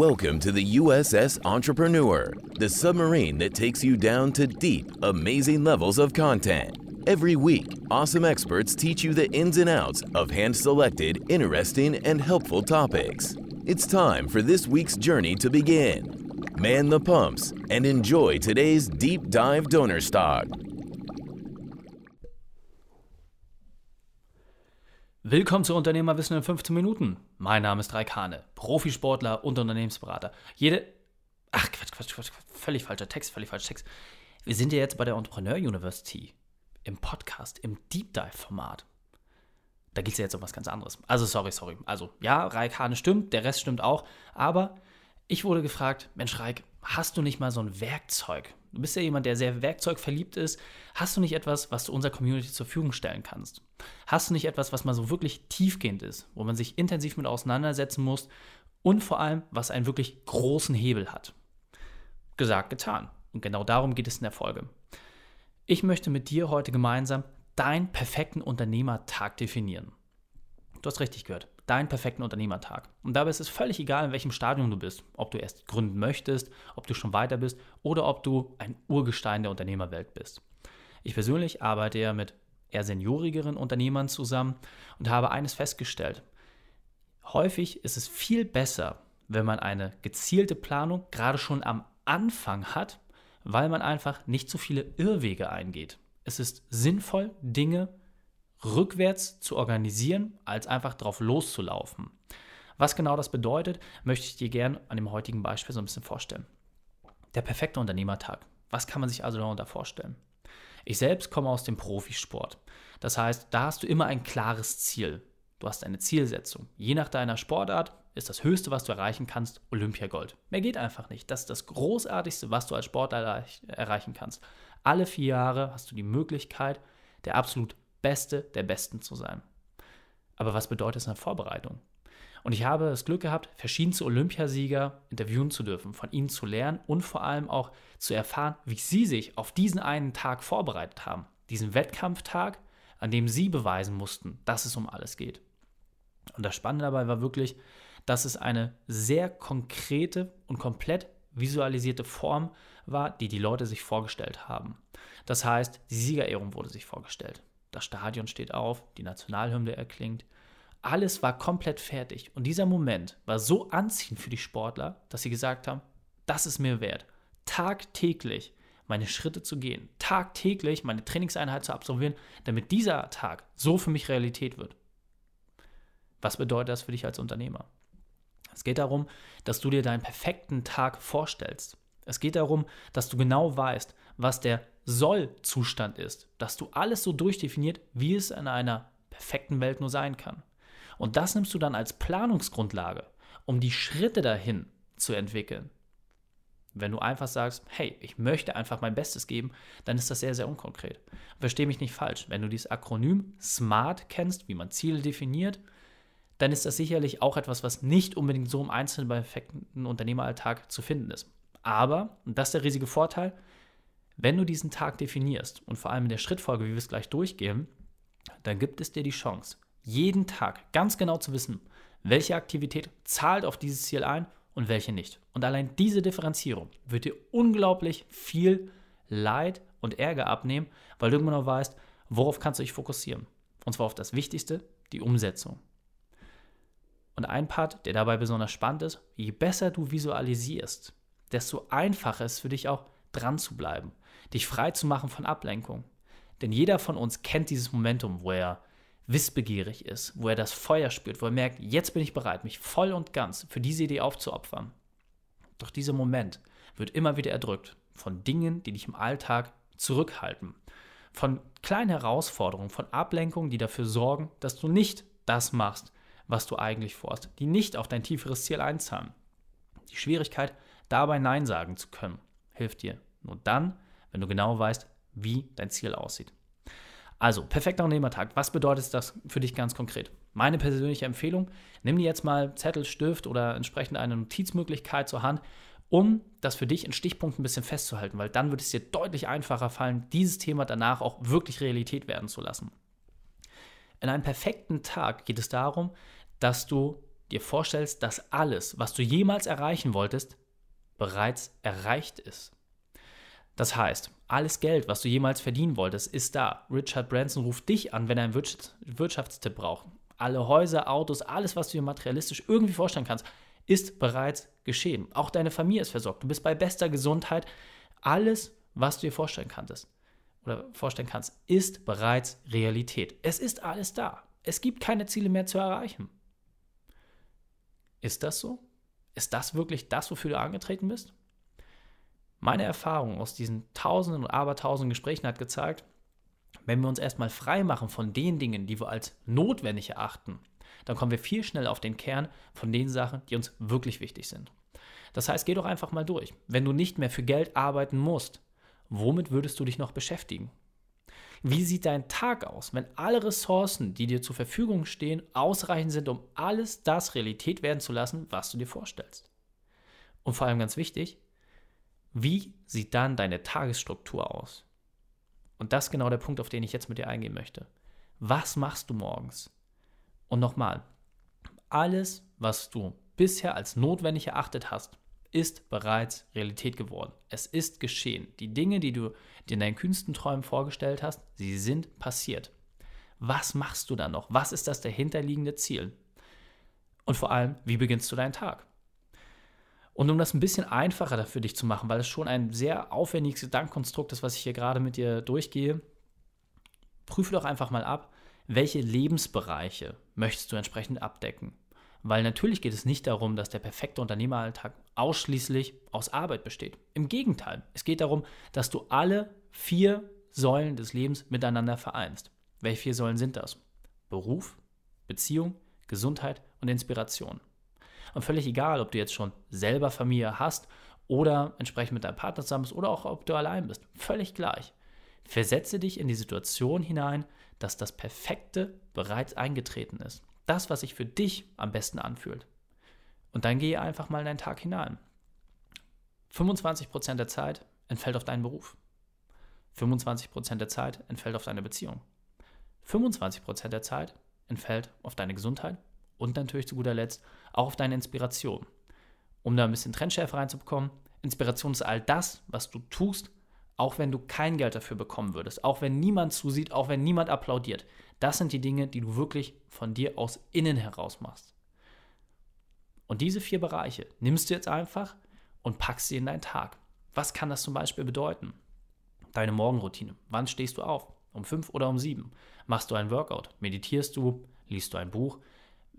Welcome to the USS Entrepreneur, the submarine that takes you down to deep, amazing levels of content. Every week, awesome experts teach you the ins and outs of hand selected, interesting, and helpful topics. It's time for this week's journey to begin. Man the pumps and enjoy today's deep dive donor stock. Willkommen zu Unternehmerwissen in 15 Minuten. Mein Name ist Raik Hane, Profisportler und Unternehmensberater. Jede. Ach, Quatsch, Quatsch, Quatsch, völlig falscher Text, völlig falscher Text. Wir sind ja jetzt bei der Entrepreneur University im Podcast, im Deep Dive-Format. Da geht es ja jetzt um was ganz anderes. Also, sorry, sorry. Also, ja, Raik Hane stimmt, der Rest stimmt auch. Aber ich wurde gefragt: Mensch, Raik, hast du nicht mal so ein Werkzeug, Du bist ja jemand, der sehr werkzeugverliebt ist. Hast du nicht etwas, was du unserer Community zur Verfügung stellen kannst? Hast du nicht etwas, was mal so wirklich tiefgehend ist, wo man sich intensiv mit auseinandersetzen muss und vor allem, was einen wirklich großen Hebel hat? Gesagt, getan. Und genau darum geht es in der Folge. Ich möchte mit dir heute gemeinsam deinen perfekten Unternehmertag definieren. Du hast richtig gehört deinen perfekten Unternehmertag. Und dabei ist es völlig egal, in welchem Stadium du bist. Ob du erst gründen möchtest, ob du schon weiter bist oder ob du ein Urgestein der Unternehmerwelt bist. Ich persönlich arbeite ja mit eher seniorigeren Unternehmern zusammen und habe eines festgestellt. Häufig ist es viel besser, wenn man eine gezielte Planung gerade schon am Anfang hat, weil man einfach nicht so viele Irrwege eingeht. Es ist sinnvoll, Dinge rückwärts zu organisieren, als einfach drauf loszulaufen. Was genau das bedeutet, möchte ich dir gerne an dem heutigen Beispiel so ein bisschen vorstellen. Der perfekte Unternehmertag. Was kann man sich also darunter vorstellen? Ich selbst komme aus dem Profisport. Das heißt, da hast du immer ein klares Ziel. Du hast eine Zielsetzung. Je nach deiner Sportart ist das Höchste, was du erreichen kannst, Olympiagold. Mehr geht einfach nicht. Das ist das Großartigste, was du als Sportler erreichen kannst. Alle vier Jahre hast du die Möglichkeit, der absolut Beste der Besten zu sein. Aber was bedeutet es in der Vorbereitung? Und ich habe das Glück gehabt, verschiedenste Olympiasieger interviewen zu dürfen, von ihnen zu lernen und vor allem auch zu erfahren, wie sie sich auf diesen einen Tag vorbereitet haben. Diesen Wettkampftag, an dem sie beweisen mussten, dass es um alles geht. Und das Spannende dabei war wirklich, dass es eine sehr konkrete und komplett visualisierte Form war, die die Leute sich vorgestellt haben. Das heißt, die Siegerehrung wurde sich vorgestellt das Stadion steht auf, die Nationalhymne erklingt. Alles war komplett fertig. Und dieser Moment war so anziehend für die Sportler, dass sie gesagt haben, das ist mir wert, tagtäglich meine Schritte zu gehen, tagtäglich meine Trainingseinheit zu absolvieren, damit dieser Tag so für mich Realität wird. Was bedeutet das für dich als Unternehmer? Es geht darum, dass du dir deinen perfekten Tag vorstellst. Es geht darum, dass du genau weißt, was der Soll-Zustand ist, dass du alles so durchdefiniert, wie es in einer perfekten Welt nur sein kann. Und das nimmst du dann als Planungsgrundlage, um die Schritte dahin zu entwickeln. Wenn du einfach sagst, hey, ich möchte einfach mein Bestes geben, dann ist das sehr, sehr unkonkret. Verstehe mich nicht falsch. Wenn du dieses Akronym SMART kennst, wie man Ziele definiert, dann ist das sicherlich auch etwas, was nicht unbedingt so im einzelnen perfekten Unternehmeralltag zu finden ist. Aber, und das ist der riesige Vorteil, wenn du diesen Tag definierst und vor allem in der Schrittfolge, wie wir es gleich durchgehen, dann gibt es dir die Chance, jeden Tag ganz genau zu wissen, welche Aktivität zahlt auf dieses Ziel ein und welche nicht. Und allein diese Differenzierung wird dir unglaublich viel Leid und Ärger abnehmen, weil du genau weißt, worauf kannst du dich fokussieren. Und zwar auf das Wichtigste, die Umsetzung. Und ein Part, der dabei besonders spannend ist, je besser du visualisierst, desto einfacher ist es für dich auch dran zu bleiben dich frei zu machen von Ablenkung. Denn jeder von uns kennt dieses Momentum, wo er wissbegierig ist, wo er das Feuer spürt, wo er merkt, jetzt bin ich bereit, mich voll und ganz für diese Idee aufzuopfern. Doch dieser Moment wird immer wieder erdrückt von Dingen, die dich im Alltag zurückhalten, von kleinen Herausforderungen, von Ablenkungen, die dafür sorgen, dass du nicht das machst, was du eigentlich vorhast, die nicht auf dein tieferes Ziel einzahlen. Die Schwierigkeit, dabei Nein sagen zu können, hilft dir nur dann, wenn du genau weißt, wie dein Ziel aussieht. Also, perfekter Unternehmertag. Was bedeutet das für dich ganz konkret? Meine persönliche Empfehlung, nimm dir jetzt mal Zettel, Stift oder entsprechend eine Notizmöglichkeit zur Hand, um das für dich in Stichpunkten ein bisschen festzuhalten, weil dann wird es dir deutlich einfacher fallen, dieses Thema danach auch wirklich Realität werden zu lassen. In einem perfekten Tag geht es darum, dass du dir vorstellst, dass alles, was du jemals erreichen wolltest, bereits erreicht ist. Das heißt, alles Geld, was du jemals verdienen wolltest, ist da. Richard Branson ruft dich an, wenn er einen Wirtschaftstipp braucht. Alle Häuser, Autos, alles, was du dir materialistisch irgendwie vorstellen kannst, ist bereits geschehen. Auch deine Familie ist versorgt. Du bist bei bester Gesundheit. Alles, was du dir vorstellen kannst, oder vorstellen kannst, ist bereits Realität. Es ist alles da. Es gibt keine Ziele mehr zu erreichen. Ist das so? Ist das wirklich das, wofür du angetreten bist? Meine Erfahrung aus diesen tausenden und abertausenden Gesprächen hat gezeigt, wenn wir uns erstmal frei machen von den Dingen, die wir als notwendig erachten, dann kommen wir viel schneller auf den Kern von den Sachen, die uns wirklich wichtig sind. Das heißt, geh doch einfach mal durch. Wenn du nicht mehr für Geld arbeiten musst, womit würdest du dich noch beschäftigen? Wie sieht dein Tag aus, wenn alle Ressourcen, die dir zur Verfügung stehen, ausreichend sind, um alles das Realität werden zu lassen, was du dir vorstellst? Und vor allem ganz wichtig, wie sieht dann deine Tagesstruktur aus? Und das ist genau der Punkt, auf den ich jetzt mit dir eingehen möchte. Was machst du morgens? Und nochmal, alles, was du bisher als notwendig erachtet hast, ist bereits Realität geworden. Es ist geschehen. Die Dinge, die du dir in deinen kühnsten Träumen vorgestellt hast, sie sind passiert. Was machst du dann noch? Was ist das dahinterliegende Ziel? Und vor allem, wie beginnst du deinen Tag? Und um das ein bisschen einfacher für dich zu machen, weil es schon ein sehr aufwendiges Gedankenkonstrukt ist, was ich hier gerade mit dir durchgehe, prüfe doch einfach mal ab, welche Lebensbereiche möchtest du entsprechend abdecken. Weil natürlich geht es nicht darum, dass der perfekte Unternehmeralltag ausschließlich aus Arbeit besteht. Im Gegenteil, es geht darum, dass du alle vier Säulen des Lebens miteinander vereinst. Welche vier Säulen sind das? Beruf, Beziehung, Gesundheit und Inspiration. Und völlig egal, ob du jetzt schon selber Familie hast oder entsprechend mit deinem Partner zusammen bist oder auch ob du allein bist. Völlig gleich. Versetze dich in die Situation hinein, dass das Perfekte bereits eingetreten ist das, was sich für dich am besten anfühlt. Und dann gehe einfach mal in deinen Tag hinein. 25% der Zeit entfällt auf deinen Beruf. 25% der Zeit entfällt auf deine Beziehung. 25% der Zeit entfällt auf deine Gesundheit und natürlich zu guter Letzt auch auf deine Inspiration. Um da ein bisschen Trendschärfe reinzubekommen, Inspiration ist all das, was du tust, auch wenn du kein Geld dafür bekommen würdest, auch wenn niemand zusieht, auch wenn niemand applaudiert. Das sind die Dinge, die du wirklich von dir aus innen heraus machst. Und diese vier Bereiche nimmst du jetzt einfach und packst sie in deinen Tag. Was kann das zum Beispiel bedeuten? Deine Morgenroutine. Wann stehst du auf? Um fünf oder um sieben? Machst du ein Workout? Meditierst du? Liest du ein Buch?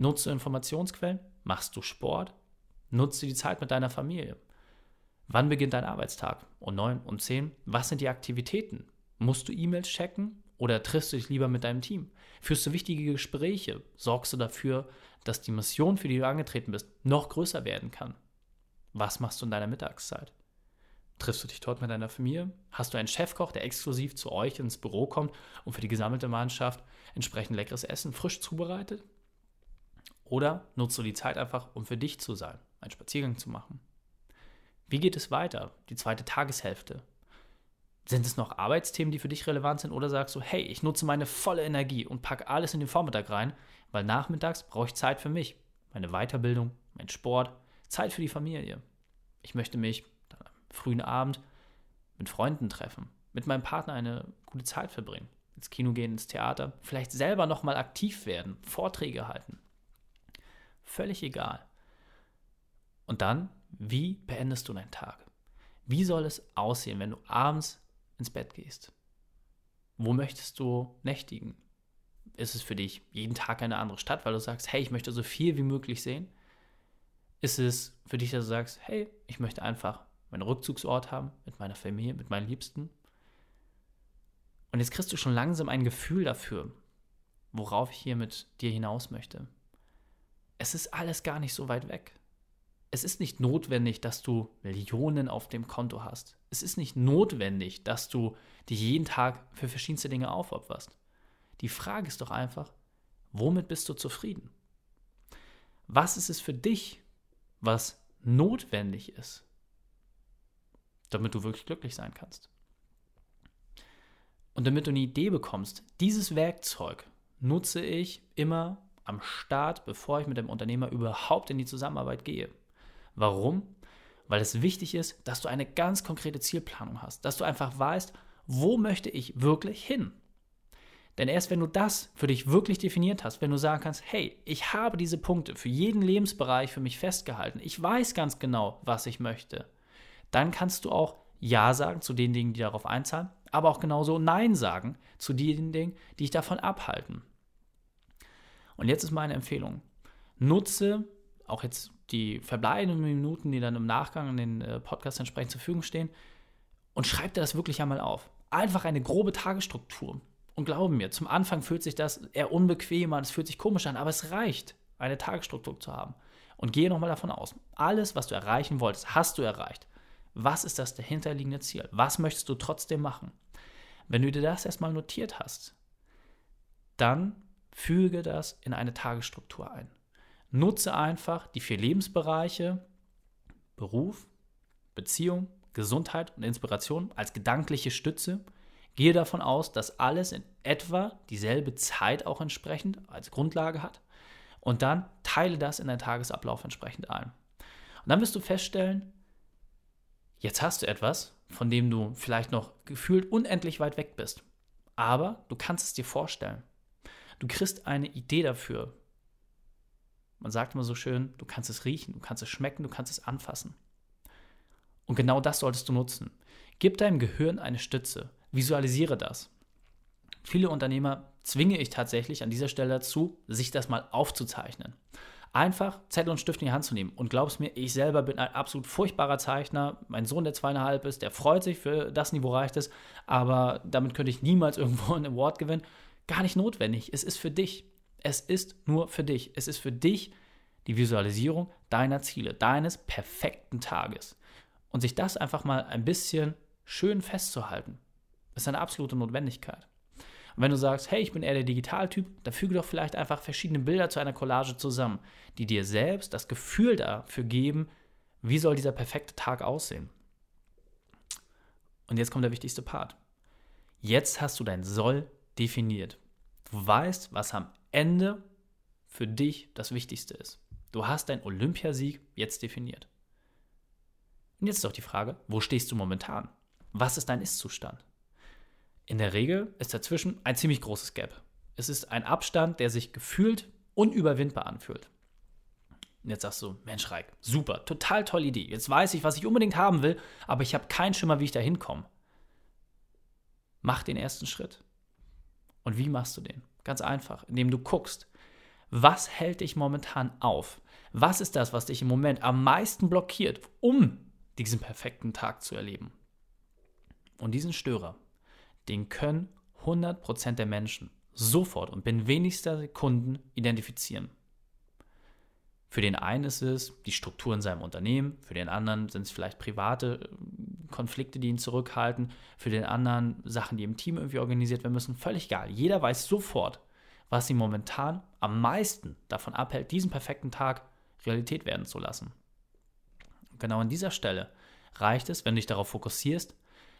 Nutzt du Informationsquellen? Machst du Sport? Nutzt du die Zeit mit deiner Familie? Wann beginnt dein Arbeitstag? Um neun, um zehn? Was sind die Aktivitäten? Musst du E-Mails checken oder triffst du dich lieber mit deinem Team? Führst du wichtige Gespräche? Sorgst du dafür, dass die Mission, für die du angetreten bist, noch größer werden kann? Was machst du in deiner Mittagszeit? Triffst du dich dort mit deiner Familie? Hast du einen Chefkoch, der exklusiv zu euch ins Büro kommt und für die gesammelte Mannschaft entsprechend leckeres Essen frisch zubereitet? Oder nutzt du die Zeit einfach, um für dich zu sein, einen Spaziergang zu machen? Wie geht es weiter? Die zweite Tageshälfte. Sind es noch Arbeitsthemen, die für dich relevant sind? Oder sagst du, hey, ich nutze meine volle Energie und packe alles in den Vormittag rein, weil nachmittags brauche ich Zeit für mich, meine Weiterbildung, mein Sport, Zeit für die Familie. Ich möchte mich dann am frühen Abend mit Freunden treffen, mit meinem Partner eine gute Zeit verbringen, ins Kino gehen, ins Theater, vielleicht selber nochmal aktiv werden, Vorträge halten. Völlig egal. Und dann wie beendest du deinen Tag? Wie soll es aussehen, wenn du abends ins Bett gehst? Wo möchtest du nächtigen? Ist es für dich jeden Tag eine andere Stadt, weil du sagst, hey, ich möchte so viel wie möglich sehen? Ist es für dich, dass du sagst, hey, ich möchte einfach meinen Rückzugsort haben mit meiner Familie, mit meinen Liebsten? Und jetzt kriegst du schon langsam ein Gefühl dafür, worauf ich hier mit dir hinaus möchte. Es ist alles gar nicht so weit weg es ist nicht notwendig, dass du Millionen auf dem Konto hast. Es ist nicht notwendig, dass du dich jeden Tag für verschiedenste Dinge aufopferst. Die Frage ist doch einfach, womit bist du zufrieden? Was ist es für dich, was notwendig ist, damit du wirklich glücklich sein kannst? Und damit du eine Idee bekommst, dieses Werkzeug nutze ich immer am Start, bevor ich mit dem Unternehmer überhaupt in die Zusammenarbeit gehe. Warum? Weil es wichtig ist, dass du eine ganz konkrete Zielplanung hast, dass du einfach weißt, wo möchte ich wirklich hin? Denn erst wenn du das für dich wirklich definiert hast, wenn du sagen kannst, hey, ich habe diese Punkte für jeden Lebensbereich für mich festgehalten, ich weiß ganz genau, was ich möchte, dann kannst du auch Ja sagen zu den Dingen, die darauf einzahlen, aber auch genauso Nein sagen zu den Dingen, die dich davon abhalten. Und jetzt ist meine Empfehlung. Nutze auch jetzt die verbleibenden Minuten, die dann im Nachgang in den äh, Podcast entsprechend zur Verfügung stehen, und schreib dir das wirklich einmal auf. Einfach eine grobe Tagesstruktur. Und glaube mir, zum Anfang fühlt sich das eher unbequem an, es fühlt sich komisch an, aber es reicht, eine Tagesstruktur zu haben. Und gehe nochmal davon aus, alles, was du erreichen wolltest, hast du erreicht. Was ist das dahinterliegende Ziel? Was möchtest du trotzdem machen? Wenn du dir das erstmal notiert hast, dann füge das in eine Tagesstruktur ein. Nutze einfach die vier Lebensbereiche Beruf, Beziehung, Gesundheit und Inspiration als gedankliche Stütze. Gehe davon aus, dass alles in etwa dieselbe Zeit auch entsprechend als Grundlage hat. Und dann teile das in deinen Tagesablauf entsprechend ein. Und dann wirst du feststellen, jetzt hast du etwas, von dem du vielleicht noch gefühlt unendlich weit weg bist. Aber du kannst es dir vorstellen. Du kriegst eine Idee dafür. Man sagt immer so schön, du kannst es riechen, du kannst es schmecken, du kannst es anfassen. Und genau das solltest du nutzen. Gib deinem Gehirn eine Stütze. Visualisiere das. Viele Unternehmer zwinge ich tatsächlich an dieser Stelle dazu, sich das mal aufzuzeichnen. Einfach Zettel und Stift in die Hand zu nehmen. Und glaub's mir, ich selber bin ein absolut furchtbarer Zeichner. Mein Sohn, der zweieinhalb ist, der freut sich, für das Niveau reicht es. Aber damit könnte ich niemals irgendwo einen Award gewinnen. Gar nicht notwendig. Es ist für dich. Es ist nur für dich. Es ist für dich die Visualisierung deiner Ziele, deines perfekten Tages. Und sich das einfach mal ein bisschen schön festzuhalten, ist eine absolute Notwendigkeit. Und wenn du sagst, hey, ich bin eher der Digitaltyp, dann füge doch vielleicht einfach verschiedene Bilder zu einer Collage zusammen, die dir selbst das Gefühl dafür geben, wie soll dieser perfekte Tag aussehen. Und jetzt kommt der wichtigste Part. Jetzt hast du dein Soll definiert. Du weißt, was am Ende für dich das Wichtigste ist. Du hast deinen Olympiasieg jetzt definiert. Und jetzt ist doch die Frage, wo stehst du momentan? Was ist dein Ist-Zustand? In der Regel ist dazwischen ein ziemlich großes Gap. Es ist ein Abstand, der sich gefühlt unüberwindbar anfühlt. Und jetzt sagst du, Mensch, Reik, super, total tolle Idee. Jetzt weiß ich, was ich unbedingt haben will, aber ich habe keinen Schimmer, wie ich da hinkomme. Mach den ersten Schritt. Und wie machst du den? Ganz einfach, indem du guckst, was hält dich momentan auf? Was ist das, was dich im Moment am meisten blockiert, um diesen perfekten Tag zu erleben. Und diesen Störer, den können 100% der Menschen sofort und binnen wenigster Sekunden identifizieren. Für den einen ist es die Struktur in seinem Unternehmen, für den anderen sind es vielleicht private Konflikte, die ihn zurückhalten, für den anderen Sachen, die im Team irgendwie organisiert werden müssen. Völlig egal. Jeder weiß sofort, was ihn momentan am meisten davon abhält, diesen perfekten Tag Realität werden zu lassen genau an dieser Stelle reicht es, wenn du dich darauf fokussierst,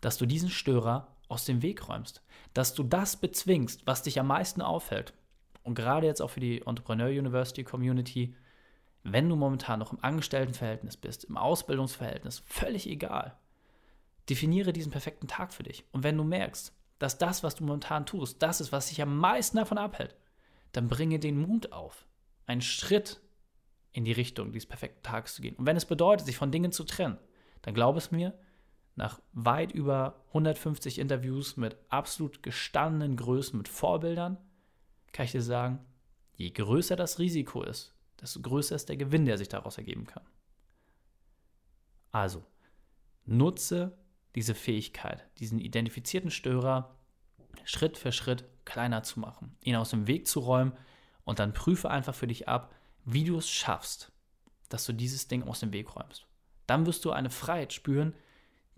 dass du diesen Störer aus dem Weg räumst, dass du das bezwingst, was dich am meisten auffällt. Und gerade jetzt auch für die Entrepreneur University Community, wenn du momentan noch im Angestelltenverhältnis bist, im Ausbildungsverhältnis, völlig egal. Definiere diesen perfekten Tag für dich. Und wenn du merkst, dass das, was du momentan tust, das ist, was dich am meisten davon abhält, dann bringe den Mut auf, einen Schritt in die Richtung dieses perfekten Tages zu gehen. Und wenn es bedeutet, sich von Dingen zu trennen, dann glaube es mir, nach weit über 150 Interviews mit absolut gestandenen Größen, mit Vorbildern, kann ich dir sagen, je größer das Risiko ist, desto größer ist der Gewinn, der sich daraus ergeben kann. Also, nutze diese Fähigkeit, diesen identifizierten Störer Schritt für Schritt kleiner zu machen, ihn aus dem Weg zu räumen und dann prüfe einfach für dich ab, wie du es schaffst, dass du dieses Ding aus dem Weg räumst. Dann wirst du eine Freiheit spüren,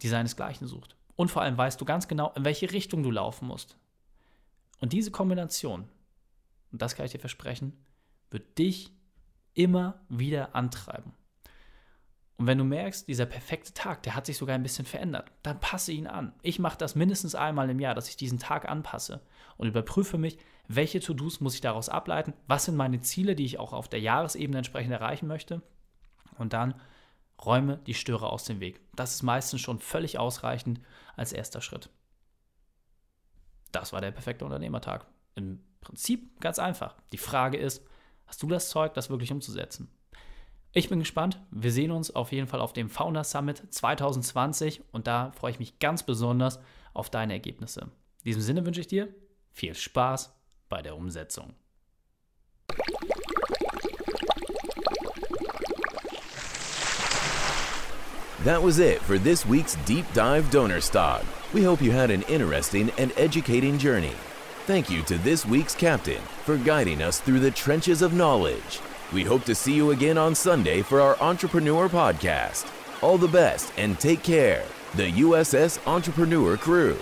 die seinesgleichen sucht. Und vor allem weißt du ganz genau, in welche Richtung du laufen musst. Und diese Kombination, und das kann ich dir versprechen, wird dich immer wieder antreiben. Und wenn du merkst, dieser perfekte Tag, der hat sich sogar ein bisschen verändert, dann passe ihn an. Ich mache das mindestens einmal im Jahr, dass ich diesen Tag anpasse und überprüfe mich, welche To-Dos muss ich daraus ableiten, was sind meine Ziele, die ich auch auf der Jahresebene entsprechend erreichen möchte. Und dann räume die Störer aus dem Weg. Das ist meistens schon völlig ausreichend als erster Schritt. Das war der perfekte Unternehmertag. Im Prinzip ganz einfach. Die Frage ist, hast du das Zeug, das wirklich umzusetzen? Ich bin gespannt. Wir sehen uns auf jeden Fall auf dem Fauna Summit 2020 und da freue ich mich ganz besonders auf deine Ergebnisse. In diesem Sinne wünsche ich dir viel Spaß bei der Umsetzung. That was it for this week's Deep Dive Donnerstag. We hope you had an interesting and educating journey. Thank you to this week's captain for guiding us through the trenches of knowledge. We hope to see you again on Sunday for our Entrepreneur Podcast. All the best and take care. The USS Entrepreneur Crew.